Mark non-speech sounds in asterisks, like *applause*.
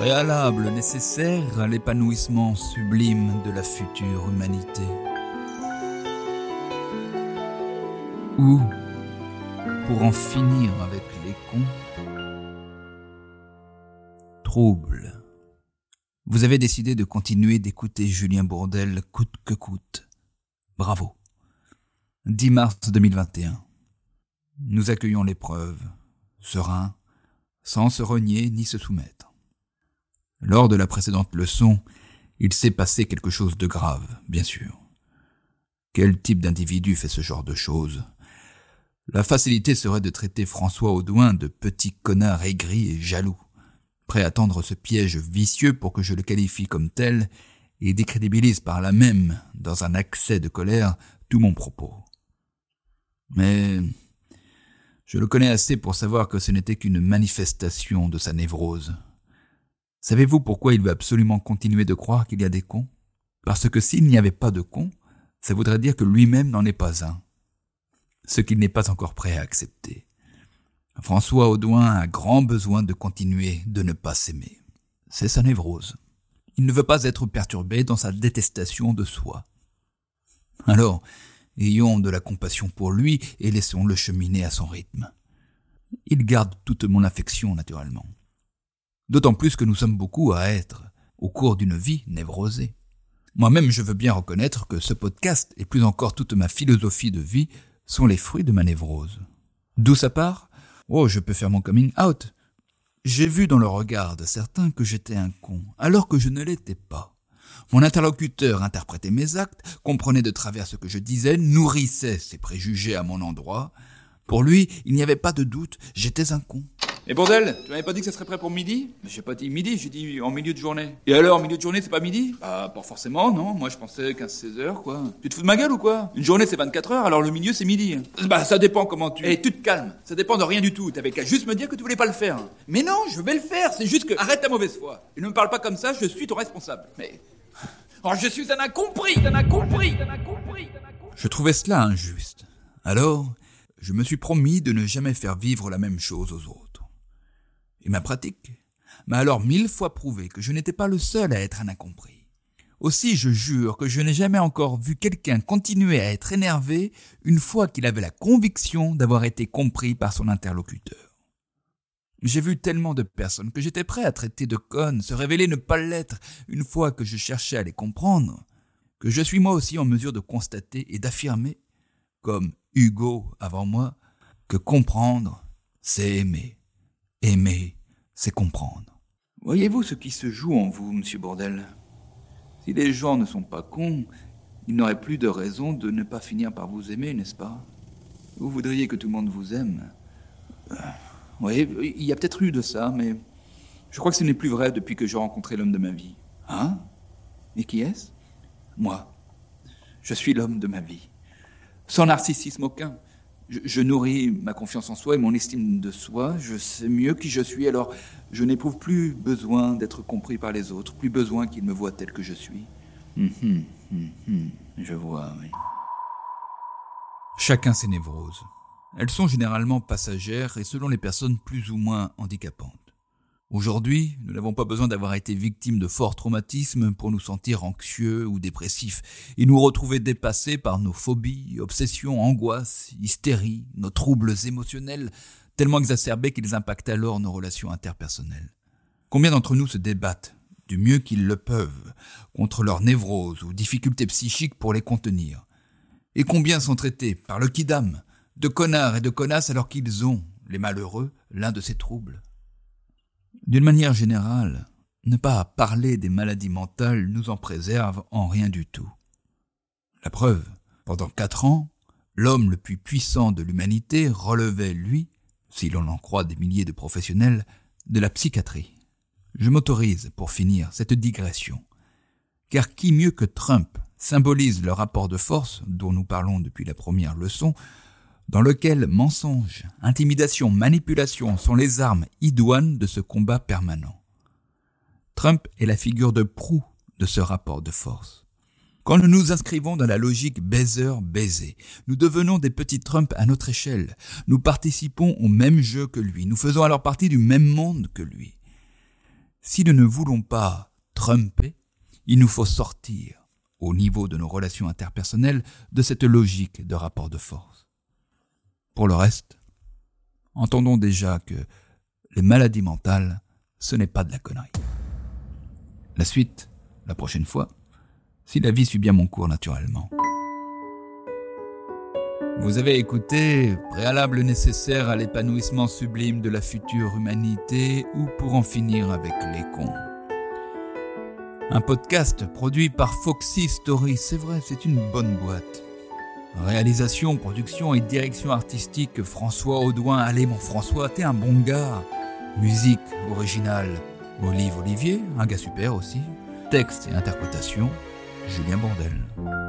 préalable nécessaire à l'épanouissement sublime de la future humanité. Ou, pour en finir avec les cons, trouble. Vous avez décidé de continuer d'écouter Julien Bourdel coûte que coûte. Bravo. 10 mars 2021. Nous accueillons l'épreuve, serein, sans se renier ni se soumettre. Lors de la précédente leçon, il s'est passé quelque chose de grave, bien sûr. Quel type d'individu fait ce genre de choses? La facilité serait de traiter François Audouin de petit connard aigri et jaloux, prêt à tendre ce piège vicieux pour que je le qualifie comme tel et décrédibilise par là même, dans un accès de colère, tout mon propos. Mais je le connais assez pour savoir que ce n'était qu'une manifestation de sa névrose. Savez-vous pourquoi il veut absolument continuer de croire qu'il y a des cons? Parce que s'il n'y avait pas de cons, ça voudrait dire que lui-même n'en est pas un. Ce qu'il n'est pas encore prêt à accepter. François Audouin a grand besoin de continuer de ne pas s'aimer. C'est sa névrose. Il ne veut pas être perturbé dans sa détestation de soi. Alors, Ayons de la compassion pour lui et laissons-le cheminer à son rythme. Il garde toute mon affection naturellement. D'autant plus que nous sommes beaucoup à être, au cours d'une vie névrosée. Moi-même, je veux bien reconnaître que ce podcast, et plus encore toute ma philosophie de vie, sont les fruits de ma névrose. D'où ça part Oh, je peux faire mon coming out. J'ai vu dans le regard de certains que j'étais un con, alors que je ne l'étais pas. Mon interlocuteur interprétait mes actes, comprenait de travers ce que je disais, nourrissait ses préjugés à mon endroit. Pour lui, il n'y avait pas de doute, j'étais un con. Et bordel, tu m'avais pas dit que ça serait prêt pour midi? J'ai pas dit midi, j'ai dit en milieu de journée. Et alors, en milieu de journée, c'est pas midi? Bah, pas forcément, non. Moi, je pensais 15-16 heures, quoi. Tu te fous de ma gueule ou quoi? Une journée, c'est 24 heures, alors le milieu, c'est midi. Bah, ça dépend comment tu... Eh, tu te calmes. Ça dépend de rien du tout. T'avais qu'à juste me dire que tu voulais pas le faire. Mais non, je vais le faire. C'est juste que... Arrête ta mauvaise foi. Et ne me parle pas comme ça, je suis ton responsable. Mais... *laughs* Oh, je suis un incompris, un incompris, un incompris, un incompris. Je trouvais cela injuste. Alors, je me suis promis de ne jamais faire vivre la même chose aux autres. Et ma pratique m'a alors mille fois prouvé que je n'étais pas le seul à être un incompris. Aussi, je jure que je n'ai jamais encore vu quelqu'un continuer à être énervé une fois qu'il avait la conviction d'avoir été compris par son interlocuteur. J'ai vu tellement de personnes que j'étais prêt à traiter de connes, se révéler ne pas l'être une fois que je cherchais à les comprendre, que je suis moi aussi en mesure de constater et d'affirmer, comme Hugo avant moi, que comprendre, c'est aimer. Aimer, c'est comprendre. Voyez-vous ce qui se joue en vous, monsieur Bordel? Si les gens ne sont pas cons, ils n'auraient plus de raison de ne pas finir par vous aimer, n'est-ce pas? Vous voudriez que tout le monde vous aime oui, il y a peut-être eu de ça, mais je crois que ce n'est plus vrai depuis que j'ai rencontré l'homme de ma vie. Hein? Et qui est-ce? Moi. Je suis l'homme de ma vie. Sans narcissisme aucun. Je, nourris ma confiance en soi et mon estime de soi. Je sais mieux qui je suis, alors je n'éprouve plus besoin d'être compris par les autres, plus besoin qu'ils me voient tel que je suis. Hum, hum, je vois, oui. Chacun ses névroses. Elles sont généralement passagères et selon les personnes plus ou moins handicapantes. Aujourd'hui, nous n'avons pas besoin d'avoir été victimes de forts traumatismes pour nous sentir anxieux ou dépressifs et nous retrouver dépassés par nos phobies, obsessions, angoisses, hystéries, nos troubles émotionnels tellement exacerbés qu'ils impactent alors nos relations interpersonnelles. Combien d'entre nous se débattent, du mieux qu'ils le peuvent, contre leurs névroses ou difficultés psychiques pour les contenir? Et combien sont traités par le kidam, de connards et de connasses alors qu'ils ont, les malheureux, l'un de ces troubles? D'une manière générale, ne pas parler des maladies mentales nous en préserve en rien du tout. La preuve, pendant quatre ans, l'homme le plus puissant de l'humanité relevait, lui, si l'on en croit des milliers de professionnels, de la psychiatrie. Je m'autorise, pour finir, cette digression. Car qui mieux que Trump symbolise le rapport de force dont nous parlons depuis la première leçon dans lequel mensonge, intimidation, manipulation sont les armes idoines de ce combat permanent. Trump est la figure de proue de ce rapport de force. Quand nous nous inscrivons dans la logique baiser-baiser, nous devenons des petits Trump à notre échelle. Nous participons au même jeu que lui. Nous faisons alors partie du même monde que lui. Si nous ne voulons pas trumper, il nous faut sortir, au niveau de nos relations interpersonnelles, de cette logique de rapport de force. Pour le reste, entendons déjà que les maladies mentales, ce n'est pas de la connerie. La suite, la prochaine fois, si la vie suit bien mon cours naturellement. Vous avez écouté Préalable nécessaire à l'épanouissement sublime de la future humanité ou pour en finir avec les cons. Un podcast produit par Foxy Story, c'est vrai, c'est une bonne boîte. Réalisation, production et direction artistique François Audouin. Allez mon François, t'es un bon gars. Musique originale Olive Olivier, un gars super aussi. Texte et interprétation Julien Bordel.